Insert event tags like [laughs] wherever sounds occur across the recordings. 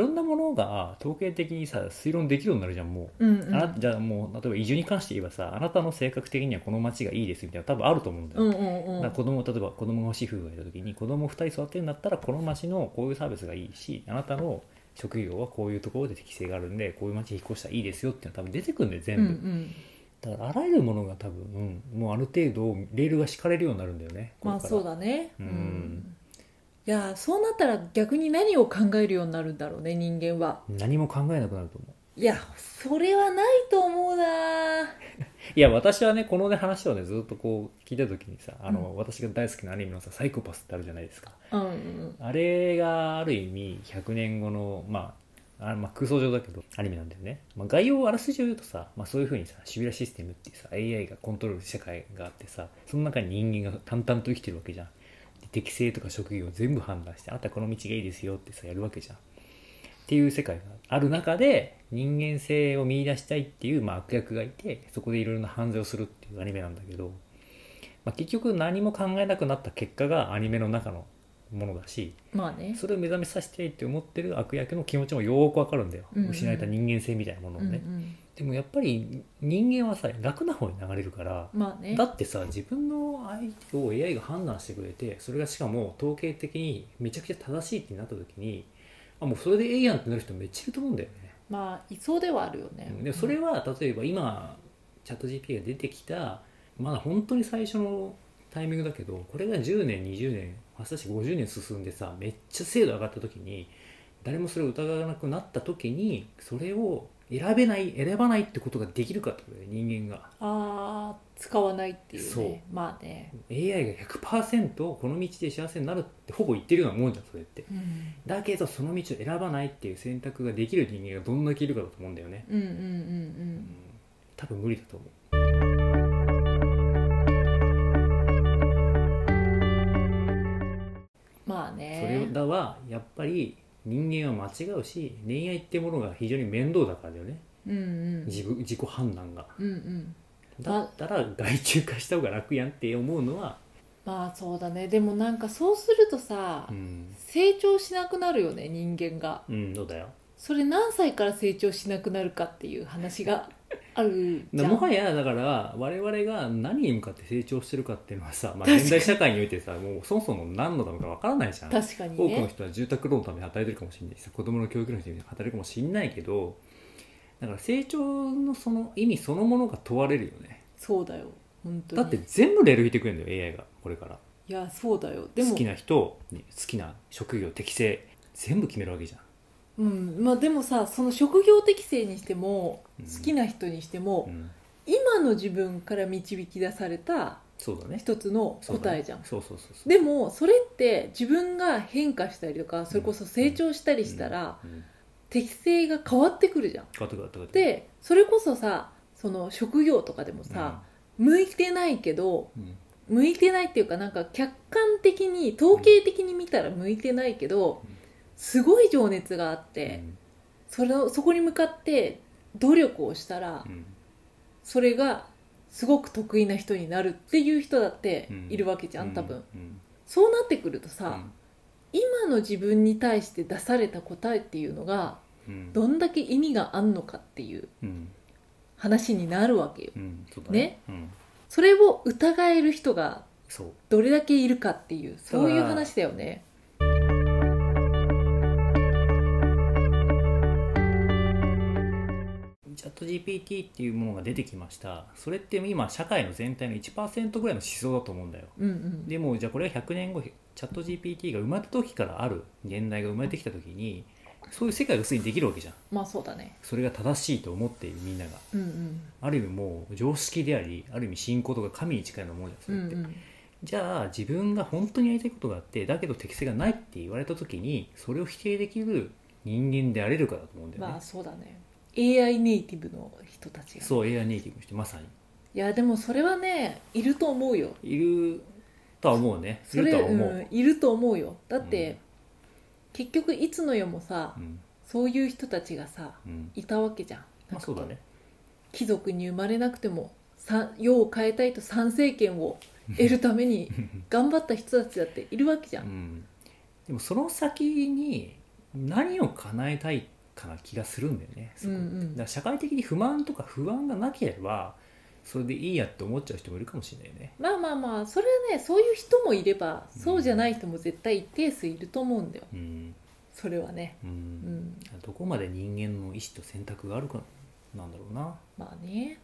ろんなものが統計的にさ推論できるようになるじゃんもう、うんうん。あなじゃあもう例えば移住に関して言えばさあなたの性格的にはこの町がいいですみたいな多分あると思うんだよ、うんうんうん。だ子供例えば子供が欲しい夫婦がいた時に子供2人育てるんだったらこの町のこういうサービスがいいしあなたの職業はこういうところで適性があるんでこういう町に引っ越したらいいですよっていうのは多分出てくるんだよ全うん部、うん。だからあらゆるものが多分、うんもうある程度レールが敷かれるようになるんだよねまあそうだだねうんいやそうなったら逆に何を考えるようになるんだろうね人間は。何も考えなくなると思う。いやそれはないと思うな。[laughs] いや私はねこのね話をねずっとこう聞いた時にさあの、う私が大好きなアニメのさ「サイコパス」ってあるじゃないですか。うんうんあれがある意味100年後のまああまあ空想上だけどアニメなんだよね、まあ、概要をあらすじを言うとさ、まあ、そういうふうにさシビュラシステムっていうさ AI がコントロールする世界があってさその中に人間が淡々と生きてるわけじゃん。で適性とか職業を全部判断してあなたこの道がいいですよってさやるわけじゃん。っていう世界がある中で人間性を見いだしたいっていう、まあ、悪役がいてそこでいろいろな犯罪をするっていうアニメなんだけど、まあ、結局何も考えなくなった結果がアニメの中のものだしまあね。それを目覚めさせたいって思ってる悪役の気持ちもよーくわかるんだよ、うんうん。失われた人間性みたいなものをね、うんうんでもやっぱり人間はさ楽な方に流れるからまあね。だってさ自分の相手を AI が判断してくれてそれがしかも統計的にめちゃくちゃ正しいってなった時にあもうそれでええやんってなる人めっちゃいると思うんだよね、まあいそうではあるよね。でそれは例えば今チャット GP が出てきたまだ本当に最初のタイミングだけどこれが10年20年まさし50年進んでさめっちゃ精度上がった時に誰もそれを疑わなくなった時にそれを選べない選ばないってことができるかってことだよ人間が。ああ使わないっていうね。そう。まあね。AI が100%この道で幸せになるってほぼ言ってるようなもんじゃんそれって。うん。だけどその道を選ばないっていう選択ができる人間がどんだけいるかだと思うんだよね、うんうんうんううんん。多分無理だと思うれねだはやっぱり人間は間違うし恋愛ってものが非常に面倒だからだよね。うんうん。自分自己判断が。うんうん。だったら外注化した方が楽やんって思うのは、まあそうだね。でもなんかそうするとさ、うん、成長しなくなるよね人間が。うん、どうだよ。それ何歳から成長しなくなるかっていう話がある [laughs] じゃんもはやだから我々が何に向かって成長してるかっていうのはさ、まあ、現代社会においてさもうそもそも何のためかわからないじゃん。確かに多くのね人は住宅ローンのために働いてるかもしれない。しさ子供の教育のために働いてるかもしれないけどだから成長のその意味そのものが問われるよね。そうだよ。本当に。だって全部レール引いてくれるんだよ AI が。これから。いやそうだよ。でも。好きな人に好きな職業適性全部決めるわけじゃんうん。まあでもさその職業適性にしてもうん。好きな人にしても、うん。今の自分から導き出されたそうだね。一つの答えじゃん、そうそうそうそう。でもそれって自分が変化したりとかそれこそ成長したりしたら、うん。うん。適性が変わってくるじゃん。変わってくる変わってくる。でそれこそさその職業とかでもさ、向いてないけどうん。向いてないっていうかなんか客観的に統計的に見たら向いてないけどうんすごい情熱があっうて、ん。それをそこに向かって努力をしたらうん。それがすごく得意な人になるっていう人だってうん。いるわけじゃん多分、うん。そうなってくるとうさ、ん。今の自分に対して出された答えっていうのがうん。どんだけ意味があんのかっていううん。話になるわけよ。ね。うん。それを疑える人がどれだけいるかっていうそういう話だよね GPT っていうものが出てきました。それって今社会の全体の1%ぐらいの思想だと思うんだよ。うんうん。でもじゃあこれが100年後チャット GPT が生まれた時からある現代が生まれてきた時にそういう世界がすでにできるわけじゃん。まあそうだね。それが正しいと思っているみんなが。うんうん。ある意味もう常識でありある意味信仰とか神に近いようなものじゃんそれって、うんうん。じゃあ自分が本当にやりたいことがあってだけど適性がないって言われた時にそれを否定できる人間であれるかだと思うんだよね、まあそうだね AI ネイティブの人たちが。そう AI ネイティブの人まさに。いやでもそれはねいると思うよ。いるとは思うね。いそれるとは思う、うん、いると思うよ。だって、うん。結局いつの世もさうん。そういう人たちがさうん。いたわけじゃん。まあそうだね。貴族に生まれなくてもさ世を変えたいと参政権を得るために [laughs] 頑張った人たちだっているわけじゃ、うんん、でもその先に何を叶えたいかな気がするんだよね。そこ。うんうん。だから社会的に不満とか不安がなければそれでいいやって思っちゃう人もいるかもしれないよね。まあまあまあそれはねそういう人もいればそうじゃない人も絶対一定数いると思うんだよ。うん、それはね。うん。うん。どこまで人間の意思と選択があるかなんだろうな。まあね。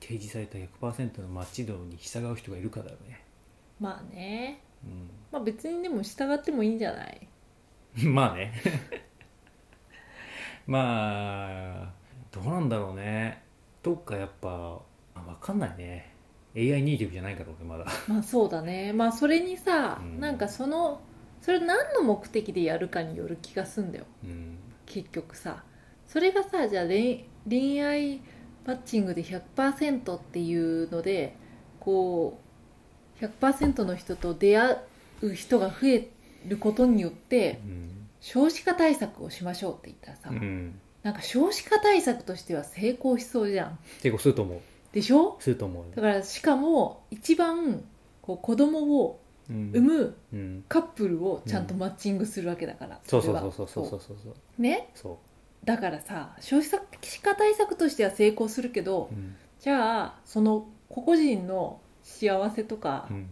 提示された100%のマッチ度に従う人がいるかだよね、まあね。うまあ別にでも従ってもいいんじゃない？ん、[laughs] まあね。[laughs] まあどうなんだろうね。どっかやっぱあ分かんないね。AI ネイティブじゃないから俺まだ。まあそうだね。まあそれにさ、うん。なんかそのそれ何の目的でやるかによる気がすんだよ。うん。結局さ。それがさじゃあ恋恋愛マッチングで100%っていうのでこう100%の人と出会う人が増えることによってうん少子化対策をしましょうって言ったらさ、うん。なんか少子化対策としては成功しそうじゃん。結構すると思う。でしょ？すると思うだからしかも一番こう子供をうん。産むうん。カップルをちゃんとマッチングするわけだから、そうそうれは。そうそうそうそうそうそう。ね？そだからさ少子化対策としては成功するけどううん。じゃあその個々人の幸せとか、うん。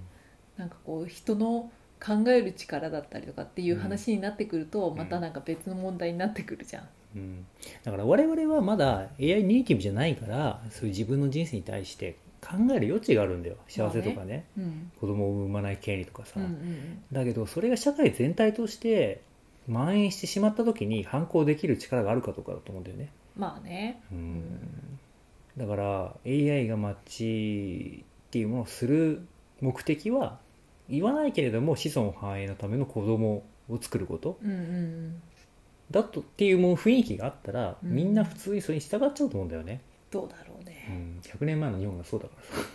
なんかこう人の考える力だったりとかっていう話になってくると、ん。またなんか別の問題になってくるじゃん、うん、だから我々はまだ AI ネイティブじゃないからそういう自分の人生に対して考える余地があるんだよ。幸せとかね,、うん、子供を産まない権利とかさ、うんうんだけどそれが社会全体として蔓延してしまった時に反抗できる力があるかどうかだと思うんだよね、まあね。うん、だから AI がマッチっていうものをする目的は言わないけれども子孫繁栄のための子供を作ること。うんうんだとっていうもう雰囲気があったら、うん。みんな普通にそれに従っちゃうと思うんだよね、どうだろううね、ん、100年前の日本がそうだからさ、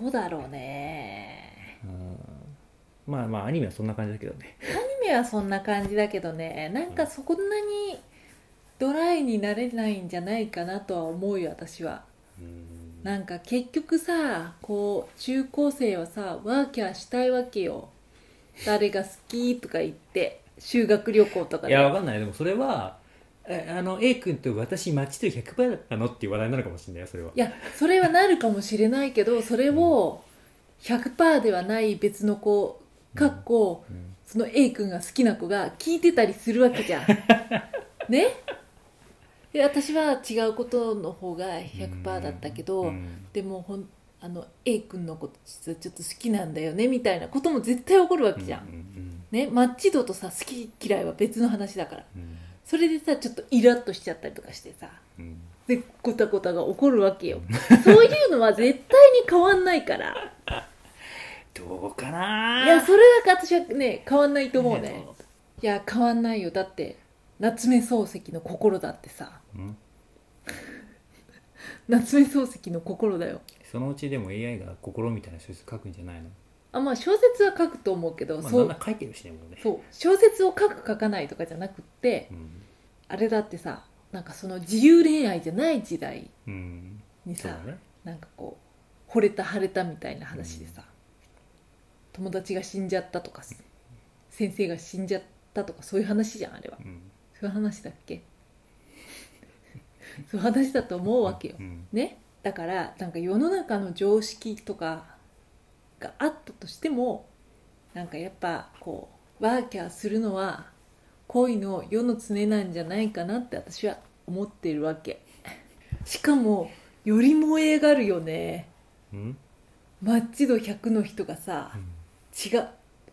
どうだろうね。うん、まあまあアニメはそんな感じだけどね。アニメはそんな感じだけどね。なんかそんなにドライになれないんじゃないかなとは思うよ私は。うんなんか結局さこう中高生はさワーキャーしたいわけよ。誰が好きとか言って修学旅行とかで。いやわかんない。でもそれはえあの A 君と私マッチと100%だったのっていう話題になるかもしれないよそれは。いやそれはなるかもしれないけどそれを100%ではない別の子かっこうん。その A 君が好きな子が聞いてたりするわけじゃん。[laughs] ね？で私は違うことの方が100%だったけど、うんでもほんあの A 君のこと実はちょっと好きなんだよねみたいなことも絶対起こるわけじゃん、うんうんねマッチ度とさ好き嫌いは別の話だから。うん。それでさちょっとイラッとしちゃったりとかしてさ。うん。でごたごたが起こるわけよ。そういうのは絶対に変わんないから。[laughs] どうかないやそれだけ私はね変わんないと思うね。いや変わんないよ。だって夏目漱石の心だってさ。うん。[laughs] 夏目漱石の心だよ。そのうちでも AI が心みたいな小説書くんじゃないの、あまあ小説は書くと思うけど、まあ、そう。んなな書いてるしねもうね。そう。小説を書く書かないとかじゃなくってうん。あれだってさなんかその自由恋愛じゃない時代うん。にさ、そうだね。なんかこう惚れた腫れたみたいな話でさ、友達が死んじゃったとか先生が死んじゃったとかそういう話じゃんあれは。うんそういう話だっけ？[laughs] そういう話だと思うわけよ、うん。ね？だからなんか世の中の常識とかがあったとしてもなんかやっぱこうワーキャーするのは恋の世の常なんじゃないかなって私は思ってるわけ。[laughs] しかもより燃え上がるよね。うん？マッチ度100の人がさ違う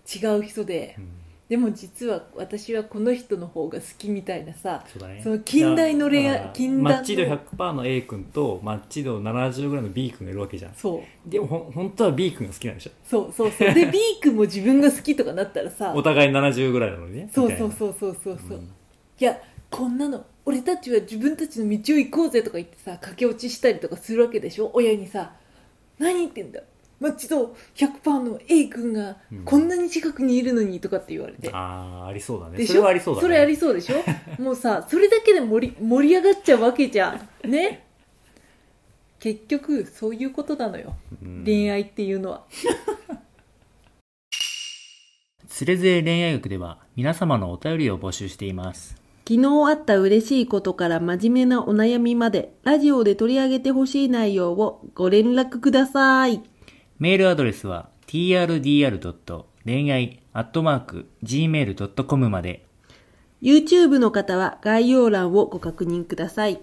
違う人で。うんでも実は私はこの人の方が好きみたいなさそうだね。その近代の恋愛近マッチ度100%の A 君とマッチ度70ぐらいの B 君がいるわけじゃん。そう。でもほん本当は B 君が好きなんでしょ？そうそうそう。で B 君も自分が好きとかなったらさお互い70ぐらいなのにね。そうそうそうそうそうそう、うんいやこんなの俺たちは自分たちの道を行こうぜとか言ってさ駆け落ちしたりとかするわけでしょ？親にさ何言ってんだまあ、ちょっと100%の A 君がこんなに近くにいるのにとかって言われて、うん、ああありそうだね。それはありそうだ、ね、それありそうでしょ？もうさそれだけで盛り盛り上がっちゃうわけじゃんね？結局そういうことなのよ、うん、恋愛っていうのは。[laughs] つれづれ恋愛学では皆様のお便りを募集しています。昨日あった嬉しいことから真面目なお悩みまでラジオで取り上げてほしい内容をご連絡ください。メールアドレスは trdr. 恋愛 .gmail.com まで。YouTube の方は概要欄をご確認ください。